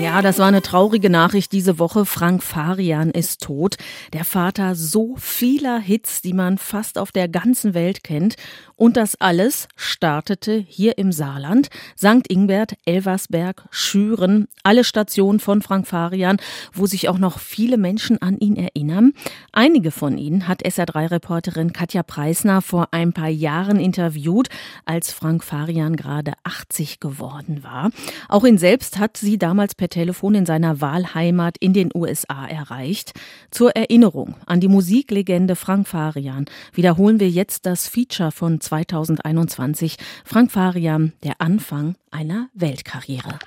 Ja, das war eine traurige Nachricht diese Woche. Frank Farian ist tot. Der Vater so vieler Hits, die man fast auf der ganzen Welt kennt. Und das alles startete hier im Saarland. St. Ingbert, Elversberg, Schüren, alle Stationen von Frank Farian, wo sich auch noch viele Menschen an ihn erinnern. Einige von ihnen hat SR3-Reporterin Katja Preisner vor ein paar Jahren interviewt, als Frank Farian gerade 80 geworden war. Auch ihn selbst hat sie damals per Telefon in seiner Wahlheimat in den USA erreicht. Zur Erinnerung an die Musiklegende Frank Farian wiederholen wir jetzt das Feature von 2021. Frank Farian, der Anfang einer Weltkarriere.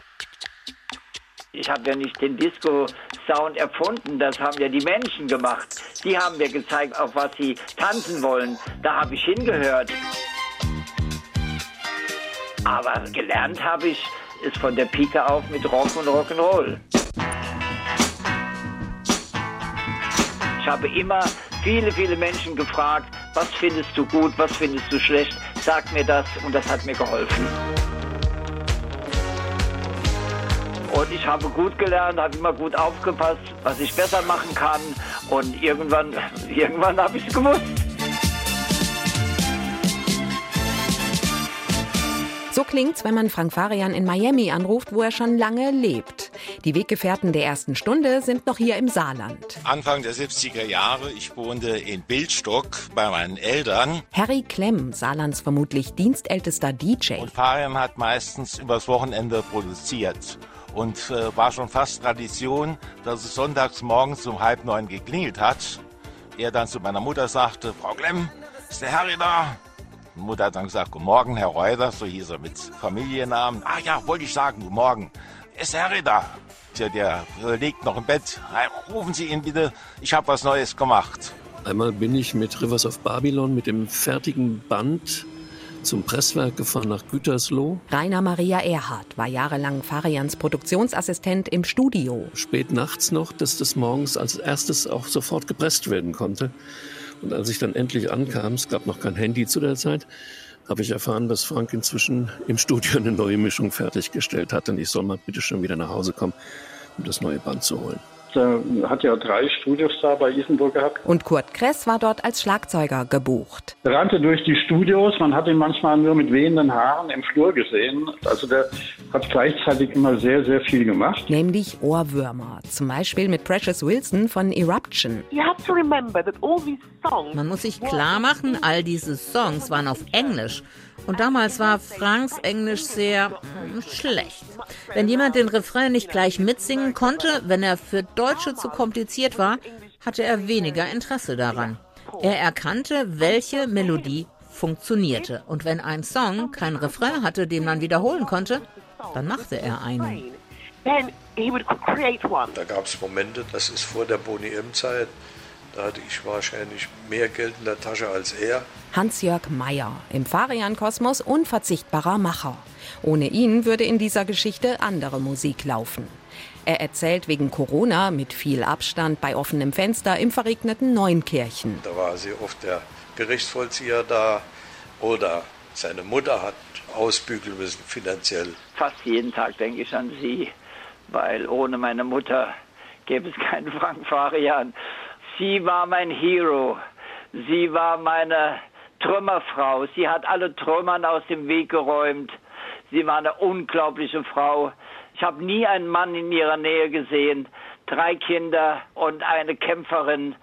Ich habe ja nicht den Disco-Sound erfunden, das haben ja die Menschen gemacht. Die haben mir gezeigt, auf was sie tanzen wollen. Da habe ich hingehört. Aber gelernt habe ich es von der Pike auf mit Rock und Rock'n'Roll. Ich habe immer viele, viele Menschen gefragt, was findest du gut, was findest du schlecht, sag mir das und das hat mir geholfen. Und ich habe gut gelernt, habe immer gut aufgepasst, was ich besser machen kann. Und irgendwann, irgendwann habe ich es gewusst. So klingt's, wenn man Frank Farian in Miami anruft, wo er schon lange lebt. Die Weggefährten der ersten Stunde sind noch hier im Saarland. Anfang der 70er Jahre, ich wohnte in Bildstock bei meinen Eltern. Harry Klemm, Saarlands vermutlich dienstältester DJ. Und Farian hat meistens übers Wochenende produziert. Und äh, war schon fast Tradition, dass es sonntags morgens um halb neun geklingelt hat. Er dann zu meiner Mutter sagte, Frau Klemm, ist der Harry da? Mutter hat dann gesagt, Guten Morgen, Herr Reuter, so hieß er mit Familiennamen. Ah ja, wollte ich sagen, Guten Morgen. Ist Harry da? Ja, der liegt noch im Bett. Rufen Sie ihn bitte, ich habe was Neues gemacht. Einmal bin ich mit Rivers of Babylon mit dem fertigen Band zum Presswerk gefahren nach Gütersloh. Rainer Maria Erhardt war jahrelang Farians Produktionsassistent im Studio. Spät nachts noch, dass das morgens als erstes auch sofort gepresst werden konnte. Und als ich dann endlich ankam, es gab noch kein Handy zu der Zeit, habe ich erfahren, dass Frank inzwischen im Studio eine neue Mischung fertiggestellt hat und ich soll mal bitte schon wieder nach Hause kommen, um das neue Band zu holen. Er hat ja drei Studios da bei Isenburg gehabt. Und Kurt Kress war dort als Schlagzeuger gebucht. Er rannte durch die Studios, man hat ihn manchmal nur mit wehenden Haaren im Flur gesehen. Also der hat gleichzeitig immer sehr, sehr viel gemacht. Nämlich Ohrwürmer. Zum Beispiel mit Precious Wilson von Eruption. Man muss sich klar machen, all diese Songs waren auf Englisch. Und damals war Franks Englisch sehr hm, schlecht. Wenn jemand den Refrain nicht gleich mitsingen konnte, wenn er für Deutsche zu kompliziert war, hatte er weniger Interesse daran. Er erkannte, welche Melodie funktionierte. Und wenn ein Song kein Refrain hatte, den man wiederholen konnte, dann machte er einen. Da gab es Momente, das ist vor der Boni M-Zeit, da hatte ich wahrscheinlich mehr Geld in der Tasche als er. Hans-Jörg Meyer, im Farian-Kosmos unverzichtbarer Macher. Ohne ihn würde in dieser Geschichte andere Musik laufen. Er erzählt wegen Corona mit viel Abstand bei offenem Fenster im verregneten Neunkirchen. Da war sehr oft der Gerichtsvollzieher da oder seine Mutter hat ausbügeln müssen finanziell. Fast jeden Tag denke ich an sie, weil ohne meine Mutter gäbe es keinen Frank Farian. Sie war mein Hero. Sie war meine Trümmerfrau. Sie hat alle Trümmern aus dem Weg geräumt. Sie war eine unglaubliche Frau. Ich habe nie einen Mann in ihrer Nähe gesehen. Drei Kinder und eine Kämpferin.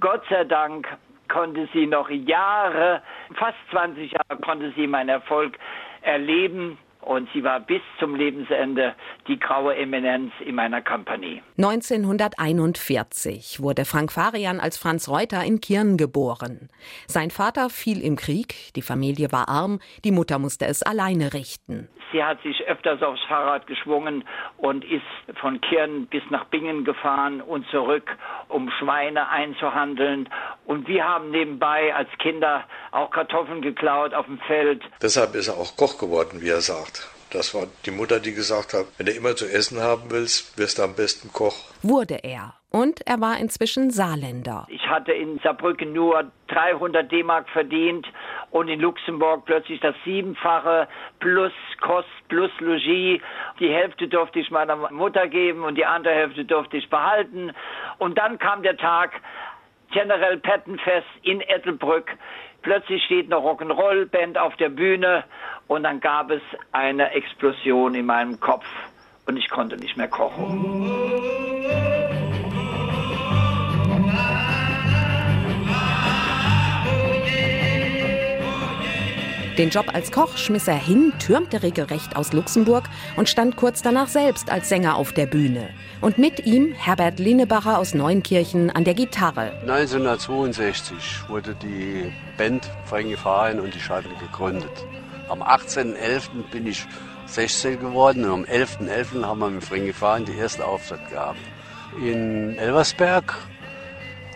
Gott sei Dank konnte sie noch Jahre, fast 20 Jahre, konnte sie meinen Erfolg erleben. Und sie war bis zum Lebensende die graue Eminenz in meiner Company. 1941 wurde Frank Farian als Franz Reuter in Kirn geboren. Sein Vater fiel im Krieg, die Familie war arm, die Mutter musste es alleine richten. Sie hat sich öfters aufs Fahrrad geschwungen und ist von Kirn bis nach Bingen gefahren und zurück, um Schweine einzuhandeln. Und wir haben nebenbei als Kinder auch Kartoffeln geklaut auf dem Feld. Deshalb ist er auch Koch geworden, wie er sagt. Das war die Mutter, die gesagt hat, wenn du immer zu essen haben willst, wirst du am besten Koch. Wurde er. Und er war inzwischen Saarländer. Ich hatte in Saarbrücken nur 300 D-Mark verdient und in Luxemburg plötzlich das Siebenfache plus Kost plus Logis. Die Hälfte durfte ich meiner Mutter geben und die andere Hälfte durfte ich behalten. Und dann kam der Tag, General Pettenfest in Ettelbrück. Plötzlich steht eine Rock'n'Roll-Band auf der Bühne und dann gab es eine Explosion in meinem Kopf und ich konnte nicht mehr kochen. Den Job als Koch schmiss er hin, türmte regelrecht aus Luxemburg und stand kurz danach selbst als Sänger auf der Bühne. Und mit ihm Herbert Linnebacher aus Neunkirchen an der Gitarre. 1962 wurde die Band Frankie Fahren und die Schatten gegründet. Am 18.11. bin ich 16 geworden und am 11.11. .11. haben wir mit Frankie Fahren die erste Auftritt gehabt. In Elversberg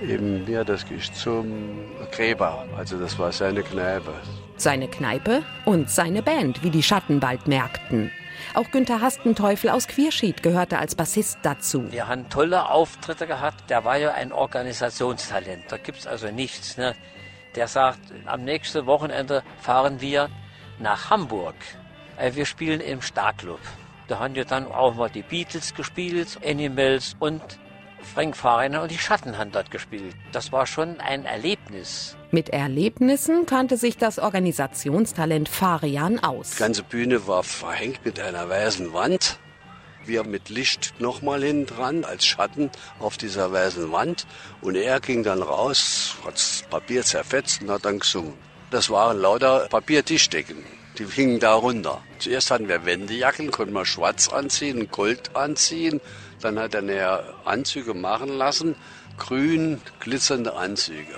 Eben, ja, das ist zum Gräber. Also das war seine Kneipe. Seine Kneipe und seine Band, wie die Schatten bald merkten. Auch Günther Hastenteufel aus Quierschied gehörte als Bassist dazu. Wir haben tolle Auftritte gehabt. Der war ja ein Organisationstalent. Da gibt es also nichts. Ne? Der sagt, am nächsten Wochenende fahren wir nach Hamburg. Äh, wir spielen im Starclub. Da haben wir dann auch mal die Beatles gespielt, Animals und Frank Fahrener und die Schatten haben dort gespielt. Das war schon ein Erlebnis. Mit Erlebnissen kannte sich das Organisationstalent Farian aus. Die ganze Bühne war verhängt mit einer weißen Wand. Wir mit Licht nochmal hinten dran als Schatten auf dieser weißen Wand. Und er ging dann raus, hat das Papier zerfetzt und hat dann gesungen. Das waren lauter Papiertischdecken. Die hingen da runter. Zuerst hatten wir Wendejacken, konnten wir schwarz anziehen, Gold anziehen. Dann hat er näher Anzüge machen lassen, grün glitzernde Anzüge.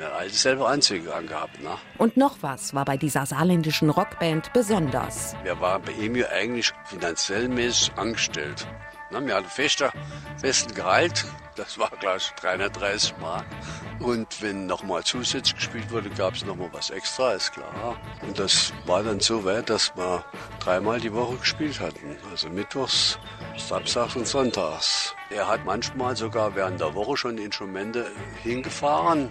Er hat selber Anzüge angehabt. Ne? Und noch was war bei dieser saarländischen Rockband besonders. Wir waren bei ihm ja eigentlich finanziell mäßig angestellt. Ne? Wir hatten fester, festen Gehalt, das war gleich 330 Mark. Und wenn nochmal zusätzlich gespielt wurde, gab es nochmal was extra, ist klar. Und das war dann so weit, dass wir dreimal die Woche gespielt hatten. Also mittwochs, samstags und sonntags. Er hat manchmal sogar während der Woche schon Instrumente hingefahren.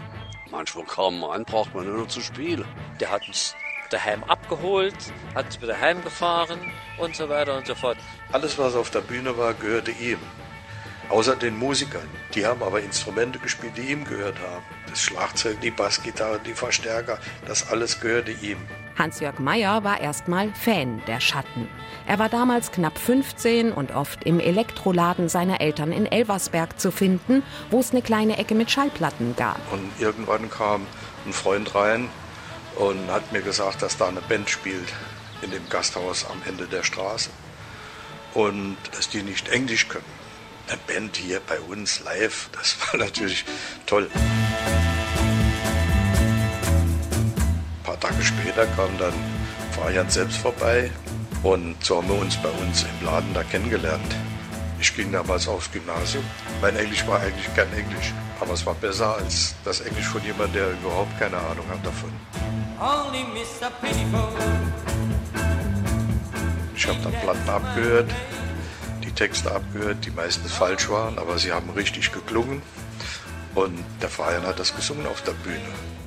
Manchmal kam man an, braucht man nur noch zu spielen. Der hat uns daheim abgeholt, hat uns wieder heimgefahren und so weiter und so fort. Alles, was auf der Bühne war, gehörte ihm. Außer den Musikern. Die haben aber Instrumente gespielt, die ihm gehört haben. Das Schlagzeug, die Bassgitarre, die Verstärker, das alles gehörte ihm. Hans-Jörg Meyer war erstmal Fan der Schatten. Er war damals knapp 15 und oft im Elektroladen seiner Eltern in Elversberg zu finden, wo es eine kleine Ecke mit Schallplatten gab. Und irgendwann kam ein Freund rein und hat mir gesagt, dass da eine Band spielt in dem Gasthaus am Ende der Straße und dass die nicht Englisch können eine Band hier bei uns live, das war natürlich toll. Paar Tage später kam dann Fabian selbst vorbei und so haben wir uns bei uns im Laden da kennengelernt. Ich ging damals aufs Gymnasium. Mein Englisch war eigentlich kein Englisch, aber es war besser als das Englisch von jemandem, der überhaupt keine Ahnung hat davon. Ich habe dann Platten abgehört Texte abgehört, die meistens falsch waren, aber sie haben richtig geklungen. Und der Verein hat das gesungen auf der Bühne.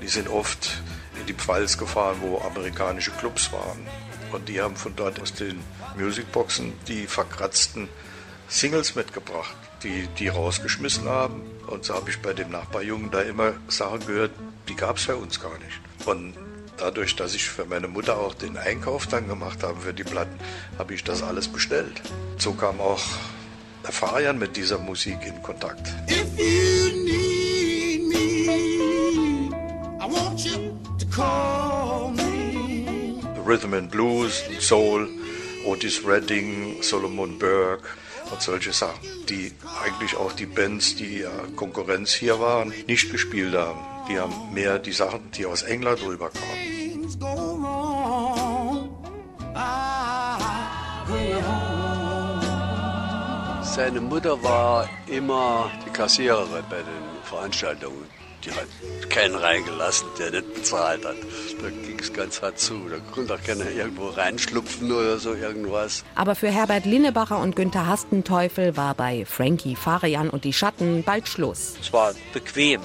Die sind oft in die Pfalz gefahren, wo amerikanische Clubs waren. Und die haben von dort aus den Musicboxen die verkratzten Singles mitgebracht, die die rausgeschmissen haben. Und so habe ich bei dem Nachbarjungen da immer Sachen gehört, die gab es bei uns gar nicht. Und dadurch, dass ich für meine Mutter auch den Einkauf dann gemacht habe für die Platten, habe ich das alles bestellt. So kam auch der Fabian mit dieser Musik in Kontakt. Rhythm and Blues, Soul, Otis Redding, Solomon Burke und solche Sachen, die eigentlich auch die Bands, die Konkurrenz hier waren, nicht gespielt haben. Die haben mehr die Sachen, die aus England rüberkamen. Seine Mutter war immer die Kassiererin bei den Veranstaltungen. Die hat keinen reingelassen, der nicht bezahlt hat. Da ging es ganz hart zu. Da konnte auch keiner irgendwo reinschlupfen oder so irgendwas. Aber für Herbert Linnebacher und Günther Hastenteufel war bei Frankie Farian und die Schatten bald Schluss. Es war bequem,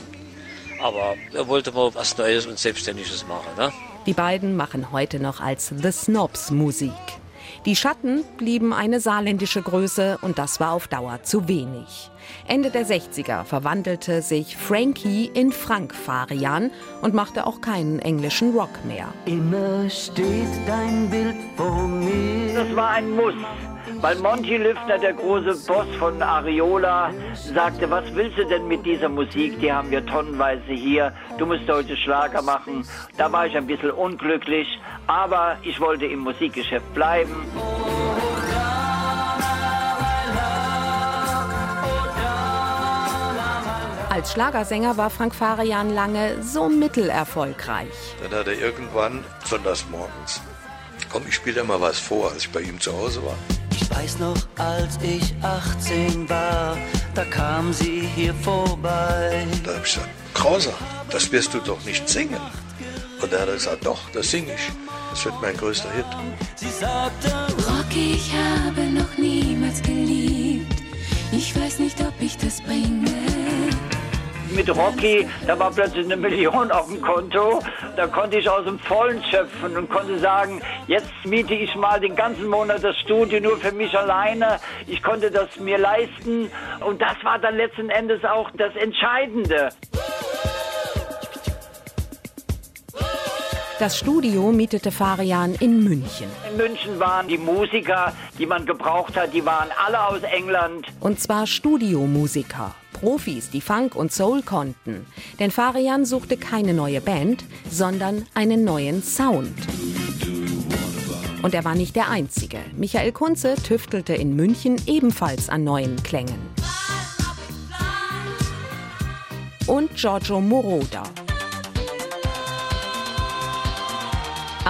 aber er wollte mal was Neues und Selbstständiges machen. Ne? Die beiden machen heute noch als The Snobs Musik. Die Schatten blieben eine saarländische Größe und das war auf Dauer zu wenig. Ende der 60er verwandelte sich Frankie in Frank Farian und machte auch keinen englischen Rock mehr. Immer steht dein Bild vor mir. Das war ein Muss. Weil Monty Lüftner, der große Boss von Ariola, sagte, was willst du denn mit dieser Musik? Die haben wir tonnenweise hier. Du musst heute Schlager machen. Da war ich ein bisschen unglücklich, aber ich wollte im Musikgeschäft bleiben. Als Schlagersänger war Frank Farian lange so mittelerfolgreich. Dann hat er irgendwann, sonntags morgens, komm, ich spiele dir mal was vor, als ich bei ihm zu Hause war. Ich weiß noch, als ich 18 war, da kam sie hier vorbei. Da hab ich gesagt, Krauser, das wirst du doch nicht singen. Und er hat gesagt, doch, das singe ich. Das wird mein größter Hit. Sie sagte, Rocky, ich habe noch niemals geliebt. Ich weiß nicht, ob ich das bringe. Mit Rocky, da war plötzlich eine Million auf dem Konto. Da konnte ich aus dem Vollen schöpfen und konnte sagen, jetzt miete ich mal den ganzen Monat das Studio nur für mich alleine. Ich konnte das mir leisten und das war dann letzten Endes auch das Entscheidende. Das Studio mietete Farian in München. In München waren die Musiker, die man gebraucht hat, die waren alle aus England. Und zwar Studiomusiker. Profis, die Funk und Soul konnten. Denn Farian suchte keine neue Band, sondern einen neuen Sound. Und er war nicht der Einzige. Michael Kunze tüftelte in München ebenfalls an neuen Klängen. Und Giorgio Moroder.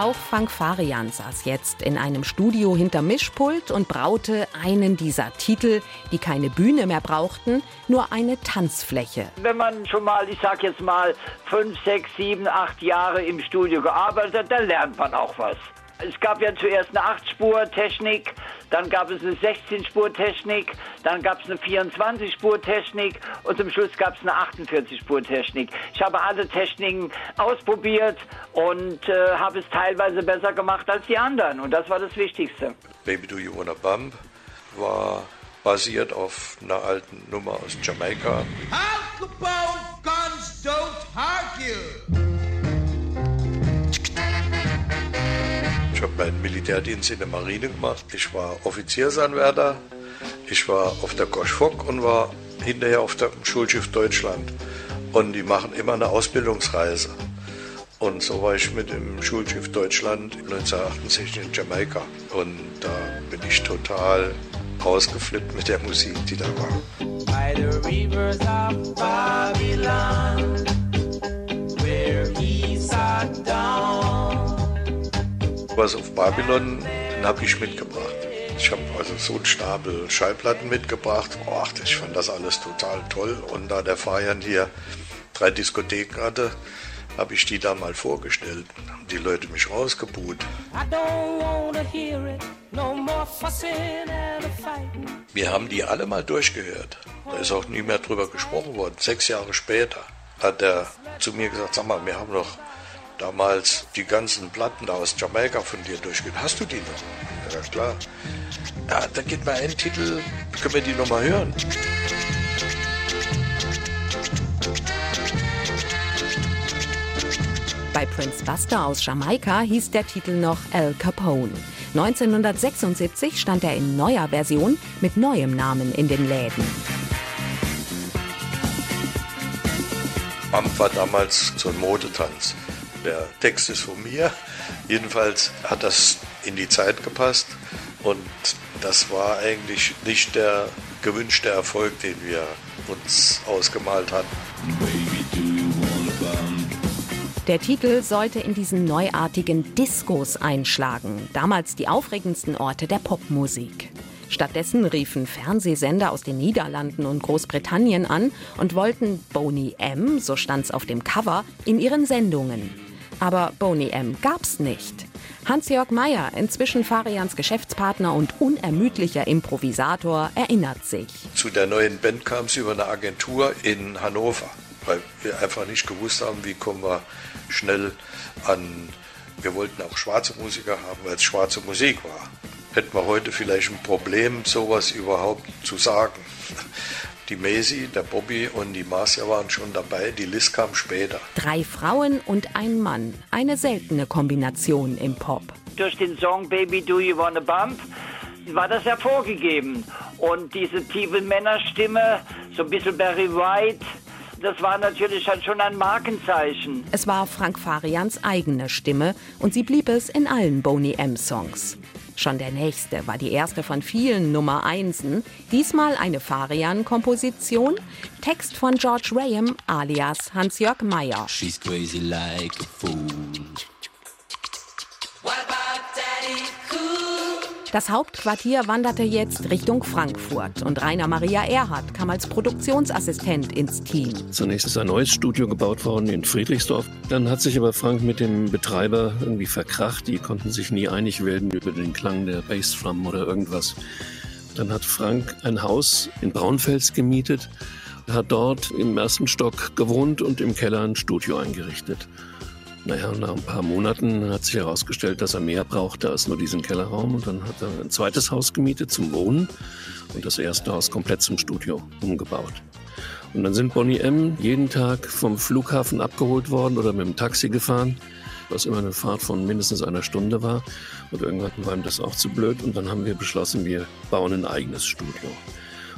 Auch Frank Farian saß jetzt in einem Studio hinter Mischpult und braute einen dieser Titel, die keine Bühne mehr brauchten, nur eine Tanzfläche. Wenn man schon mal, ich sag jetzt mal, fünf, sechs, sieben, acht Jahre im Studio gearbeitet hat, dann lernt man auch was. Es gab ja zuerst eine 8-Spur-Technik, dann gab es eine 16-Spur-Technik, dann gab es eine 24-Spur-Technik und zum Schluss gab es eine 48-Spur-Technik. Ich habe alle Techniken ausprobiert und äh, habe es teilweise besser gemacht als die anderen und das war das Wichtigste. Baby Do You Wanna Bump war basiert auf einer alten Nummer aus Jamaika. Al Capone guns don't hurt Ich habe meinen Militärdienst in der Marine gemacht. Ich war Offiziersanwärter. Ich war auf der Gosch Fock und war hinterher auf dem Schulschiff Deutschland. Und die machen immer eine Ausbildungsreise. Und so war ich mit dem Schulschiff Deutschland 1968 in Jamaika. Und da bin ich total ausgeflippt mit der Musik, die da war. By the rivers of Babylon, Was auf Babylon, den habe ich mitgebracht. Ich habe also so einen Stapel Schallplatten mitgebracht. Och, ich fand das alles total toll. Und da der Feiern hier drei Diskotheken hatte, habe ich die da mal vorgestellt. Haben die Leute mich rausgebuht. No. Wir haben die alle mal durchgehört. Da ist auch nie mehr drüber gesprochen worden. Sechs Jahre später hat er zu mir gesagt, sag mal, wir haben doch damals die ganzen Platten aus Jamaika von dir durchgehört. Hast du die noch? Ja, klar. Ja, da geht mal ein Titel, können wir die noch mal hören? Bei Prince Buster aus Jamaika hieß der Titel noch Al Capone. 1976 stand er in neuer Version mit neuem Namen in den Läden. Bump war damals so ein Modetanz. Der Text ist von mir. Jedenfalls hat das in die Zeit gepasst und das war eigentlich nicht der gewünschte Erfolg, den wir uns ausgemalt hatten. Der Titel sollte in diesen neuartigen Diskos einschlagen, damals die aufregendsten Orte der Popmusik. Stattdessen riefen Fernsehsender aus den Niederlanden und Großbritannien an und wollten Boney M, so stand's auf dem Cover, in ihren Sendungen. Aber Boney M gab's nicht. Hans-Jörg Meyer, inzwischen Farians Geschäftspartner und unermüdlicher Improvisator, erinnert sich. Zu der neuen Band kam es über eine Agentur in Hannover, weil wir einfach nicht gewusst haben, wie kommen wir schnell an. Wir wollten auch schwarze Musiker haben, weil es schwarze Musik war. Hätten wir heute vielleicht ein Problem, sowas überhaupt zu sagen. Die Maisie, der Bobby und die Marcia waren schon dabei, die Liz kam später. Drei Frauen und ein Mann. Eine seltene Kombination im Pop. Durch den Song Baby Do You Wanna Bump war das hervorgegeben. Und diese tiefe Männerstimme, so ein bisschen Barry White, das war natürlich halt schon ein Markenzeichen. Es war Frank Farians eigene Stimme und sie blieb es in allen Boney M-Songs. Schon der nächste war die erste von vielen Nummer Einsen. Diesmal eine Farian-Komposition. Text von George Graham alias Hans-Jörg Meyer. She's crazy like a fool. Das Hauptquartier wanderte jetzt Richtung Frankfurt und Rainer Maria Erhardt kam als Produktionsassistent ins Team. Zunächst ist ein neues Studio gebaut worden in Friedrichsdorf. Dann hat sich aber Frank mit dem Betreiber irgendwie verkracht. Die konnten sich nie einig werden über den Klang der Bassdrum oder irgendwas. Dann hat Frank ein Haus in Braunfels gemietet, hat dort im ersten Stock gewohnt und im Keller ein Studio eingerichtet. Naja, nach ein paar Monaten hat sich herausgestellt, dass er mehr brauchte als nur diesen Kellerraum. Und dann hat er ein zweites Haus gemietet zum Wohnen und das erste Haus komplett zum Studio umgebaut. Und dann sind Bonnie M. jeden Tag vom Flughafen abgeholt worden oder mit dem Taxi gefahren, was immer eine Fahrt von mindestens einer Stunde war. Und irgendwann war ihm das auch zu blöd. Und dann haben wir beschlossen, wir bauen ein eigenes Studio.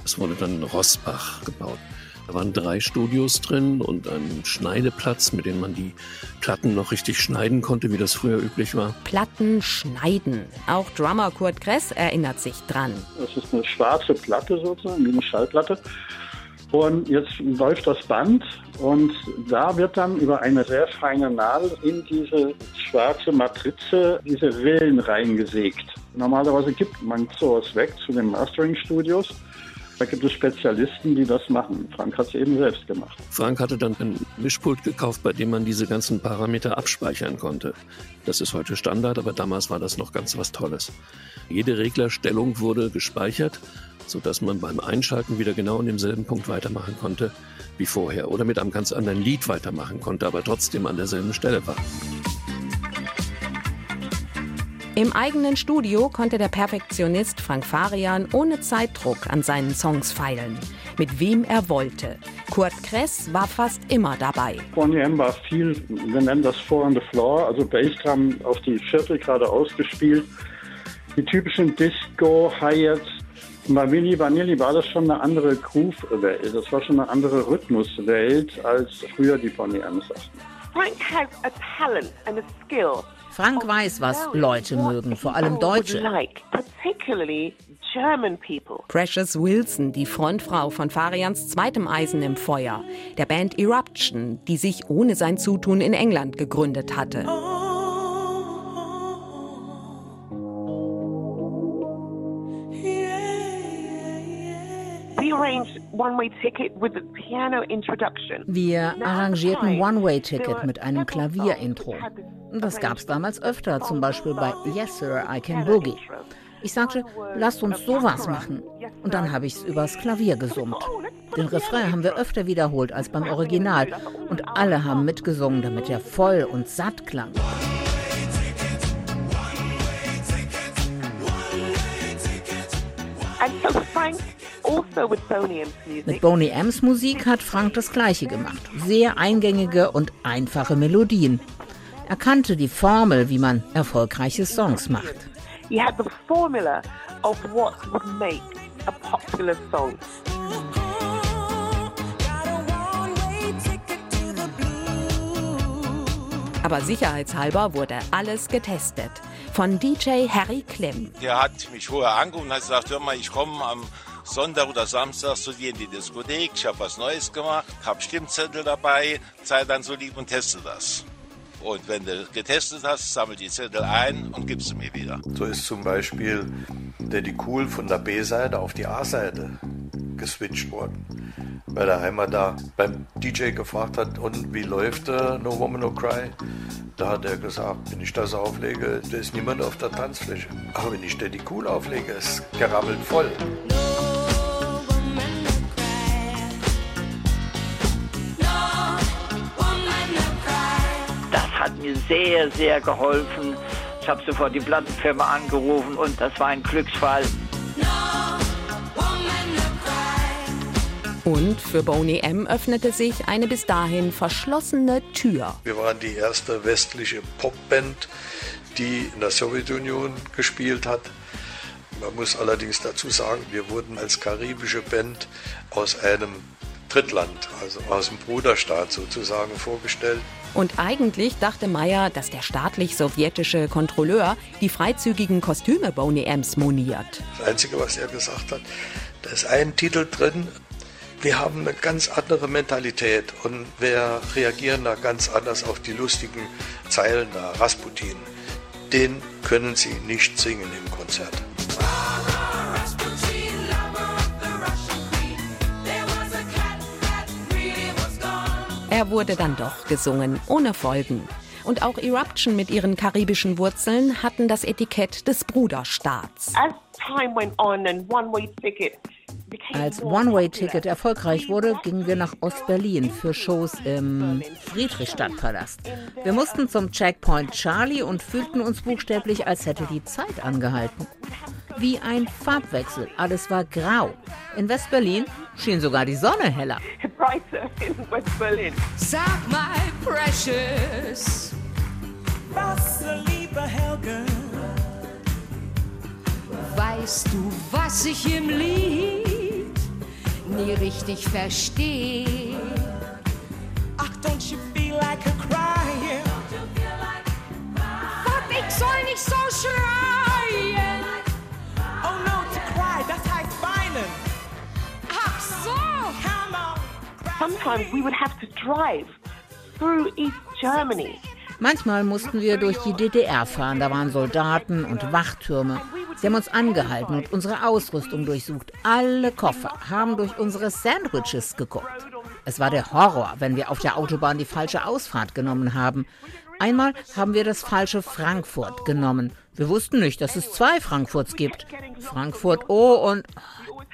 Es wurde dann in Rossbach gebaut. Da waren drei Studios drin und ein Schneideplatz, mit dem man die Platten noch richtig schneiden konnte, wie das früher üblich war. Platten schneiden. Auch Drummer Kurt Kress erinnert sich dran. Das ist eine schwarze Platte sozusagen, wie eine Schallplatte. Und jetzt läuft das Band und da wird dann über eine sehr feine Nadel in diese schwarze Matrize diese Rillen reingesägt. Normalerweise gibt man sowas weg zu den Mastering-Studios. Da gibt es Spezialisten, die das machen. Frank hat es eben selbst gemacht. Frank hatte dann ein Mischpult gekauft, bei dem man diese ganzen Parameter abspeichern konnte. Das ist heute Standard, aber damals war das noch ganz was Tolles. Jede Reglerstellung wurde gespeichert, sodass man beim Einschalten wieder genau an demselben Punkt weitermachen konnte wie vorher oder mit einem ganz anderen Lied weitermachen konnte, aber trotzdem an derselben Stelle war. Im eigenen Studio konnte der Perfektionist Frank Farian ohne Zeitdruck an seinen Songs feilen. Mit wem er wollte. Kurt Kress war fast immer dabei. Bonnie M war viel, wir nennen das Four on the Floor, also Bassdrum auf die Viertel gerade ausgespielt. Die typischen Disco, Hi-Hats. Bei Willy Vanilli war das schon eine andere Groove-Welt, das war schon eine andere Rhythmuswelt als früher die Bonnie M Sachen. Frank has a talent and a skill Frank weiß, was Leute mögen, vor allem Deutsche. Precious Wilson, die Frontfrau von Farians zweitem Eisen im Feuer, der Band Eruption, die sich ohne sein Zutun in England gegründet hatte. Wir arrangierten One-Way-Ticket mit einem Klavierintro. Das gab es damals öfter, zum Beispiel bei Yes Sir, I Can Boogie. Ich sagte, lasst uns sowas machen. Und dann habe ich es übers Klavier gesummt. Den Refrain haben wir öfter wiederholt als beim Original. Und alle haben mitgesungen, damit er voll und satt klang. Mit Boney M's Musik hat Frank das gleiche gemacht. Sehr eingängige und einfache Melodien. Er kannte die Formel, wie man erfolgreiche Songs macht. He had the formula of what would make a popular song. Aber sicherheitshalber wurde alles getestet. Von DJ Harry Klemm. Der hat mich vorher angerufen und hat gesagt, hör mal, ich komme am Sonntag oder Samstag zu dir in die Diskothek, ich habe was Neues gemacht, habe Stimmzettel dabei, sei dann so lieb und teste das. Und wenn du getestet hast, sammelt die Zettel ein und gibst sie mir wieder. So ist zum Beispiel Daddy Cool von der B-Seite auf die A-Seite geswitcht worden. Weil der Heimer da beim DJ gefragt hat, und wie läuft äh, No Woman No Cry? Da hat er gesagt, wenn ich das auflege, da ist niemand auf der Tanzfläche. Aber wenn ich Daddy Cool auflege, ist gerammelt voll. Das mir sehr, sehr geholfen. Ich habe sofort die Plattenfirma angerufen und das war ein Glücksfall. Und für Boney M öffnete sich eine bis dahin verschlossene Tür. Wir waren die erste westliche Popband, die in der Sowjetunion gespielt hat. Man muss allerdings dazu sagen, wir wurden als karibische Band aus einem Drittland, also aus dem Bruderstaat sozusagen vorgestellt. Und eigentlich dachte Meyer, dass der staatlich-sowjetische Kontrolleur die freizügigen Kostüme Boney M's moniert. Das Einzige, was er gesagt hat, da ist ein Titel drin, wir haben eine ganz andere Mentalität und wir reagieren da ganz anders auf die lustigen Zeilen da, Rasputin. Den können Sie nicht singen im Konzert. Er wurde dann doch gesungen, ohne Folgen. Und auch Eruption mit ihren karibischen Wurzeln hatten das Etikett des Bruderstaats. As time went on and one-way ticket Als One-Way-Ticket erfolgreich wurde, gingen wir nach Ostberlin für Shows im Friedrichstadtpalast. Wir mussten zum Checkpoint Charlie und fühlten uns buchstäblich, als hätte die Zeit angehalten. Wie ein Farbwechsel, alles war grau. In Westberlin schien sogar die Sonne heller. Sag mal, Precious, was lieber Helge, weißt du, was ich im Lied nie richtig verstehe? Ach, don't you feel like a crying? Und ich soll nicht so schreien. Oh no, to cry, das heißt weinen. Ach so. Come on. Sometimes we would have to drive through East Germany. Manchmal mussten wir durch die DDR fahren. Da waren Soldaten und Wachtürme. Sie haben uns angehalten und unsere Ausrüstung durchsucht. Alle Koffer haben durch unsere Sandwiches geguckt. Es war der Horror, wenn wir auf der Autobahn die falsche Ausfahrt genommen haben. Einmal haben wir das falsche Frankfurt genommen. Wir wussten nicht, dass es zwei Frankfurts gibt. Frankfurt O und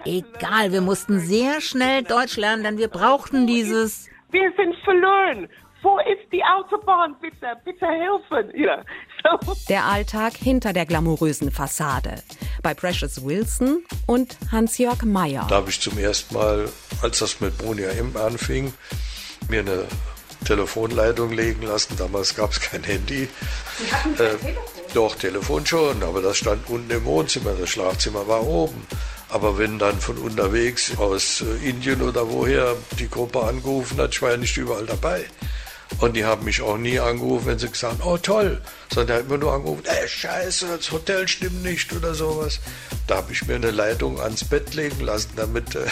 egal, wir mussten sehr schnell Deutsch lernen, denn wir brauchten dieses Wir sind verloren. Wo ist die Autobahn? Bitte, bitte helfen. Der Alltag hinter der glamourösen Fassade. Bei Precious Wilson und Hans-Jörg Meyer. Da habe ich zum ersten Mal, als das mit Monia M anfing, mir eine Telefonleitung legen lassen. Damals gab es kein Handy. Äh, doch, Telefon schon, aber das stand unten im Wohnzimmer, das Schlafzimmer war oben. Aber wenn dann von unterwegs aus äh, Indien oder woher die Gruppe angerufen hat, ich war ja nicht überall dabei. Und die haben mich auch nie angerufen, wenn sie gesagt haben, oh toll, sondern die haben immer nur angerufen, ey scheiße, das Hotel stimmt nicht oder sowas. Da habe ich mir eine Leitung ans Bett legen lassen, damit, äh,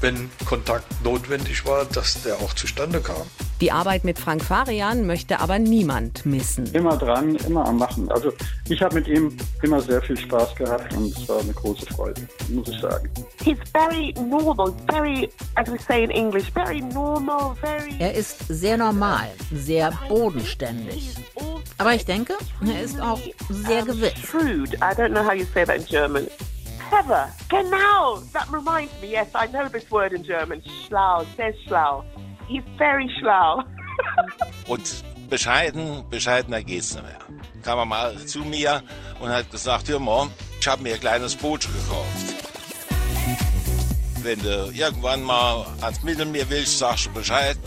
wenn Kontakt notwendig war, dass der auch zustande kam. Die Arbeit mit Frank Farian möchte aber niemand missen. Immer dran, immer am Machen. Also ich habe mit ihm immer sehr viel Spaß gehabt und es war eine große Freude, muss ich sagen. he's very normal, very, as we say in English, very normal, very. Er ist sehr normal, sehr bodenständig. Aber ich denke, er ist auch sehr gewiss. Shrewd. I don't know how you say that in German. Clever. Genau. That reminds me. Yes, I know this word in German. Schlau. Sehr schlau. He's very schlau. Und bescheiden, bescheidener geht's nicht mehr. Kam er mal zu mir und hat gesagt, hör mal, ich habe mir ein kleines Boot gekauft. Wenn du irgendwann mal ans Mittelmeer willst, sagst du Bescheid.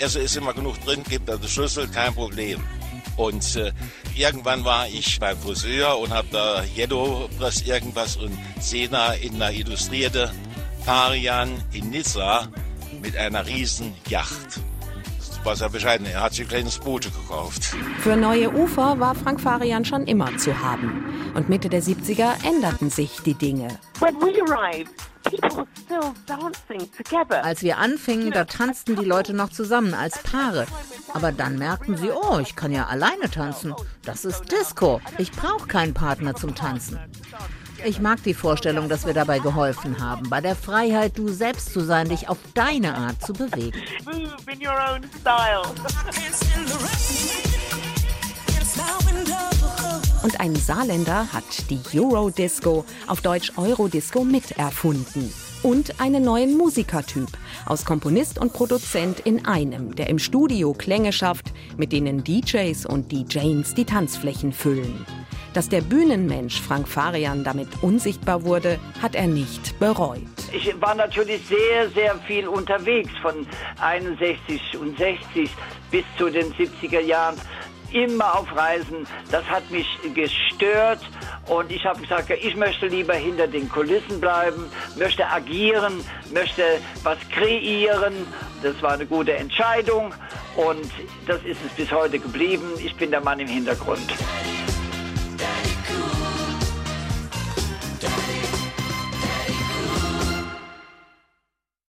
Also ist immer genug drin, gibt er die Schlüssel, kein Problem. Und äh, irgendwann war ich beim Friseur und habe da Jeddo Press irgendwas und sehe da in einer illustrierte Parian in Nizza mit einer riesen Yacht. war sehr bescheiden. Er hat sich ein kleines Boot gekauft. Für neue Ufer war Frank Farian schon immer zu haben. Und Mitte der 70er änderten sich die Dinge. When we arrived, people were still dancing together. Als wir anfingen, da tanzten die Leute noch zusammen als Paare. Aber dann merkten sie, oh, ich kann ja alleine tanzen. Das ist Disco. Ich brauche keinen Partner zum Tanzen. Ich mag die Vorstellung, dass wir dabei geholfen haben, bei der Freiheit, du selbst zu sein, dich auf deine Art zu bewegen. Move in your own style. Und ein Saarländer hat die Eurodisco, auf Deutsch Eurodisco, miterfunden. Und einen neuen Musikertyp, aus Komponist und Produzent in einem, der im Studio Klänge schafft, mit denen DJs und DJs die Tanzflächen füllen. Dass der Bühnenmensch Frank Farian damit unsichtbar wurde, hat er nicht bereut. Ich war natürlich sehr, sehr viel unterwegs von 61 und 60 bis zu den 70er Jahren. Immer auf Reisen. Das hat mich gestört und ich habe gesagt, ich möchte lieber hinter den Kulissen bleiben, möchte agieren, möchte was kreieren. Das war eine gute Entscheidung und das ist es bis heute geblieben. Ich bin der Mann im Hintergrund.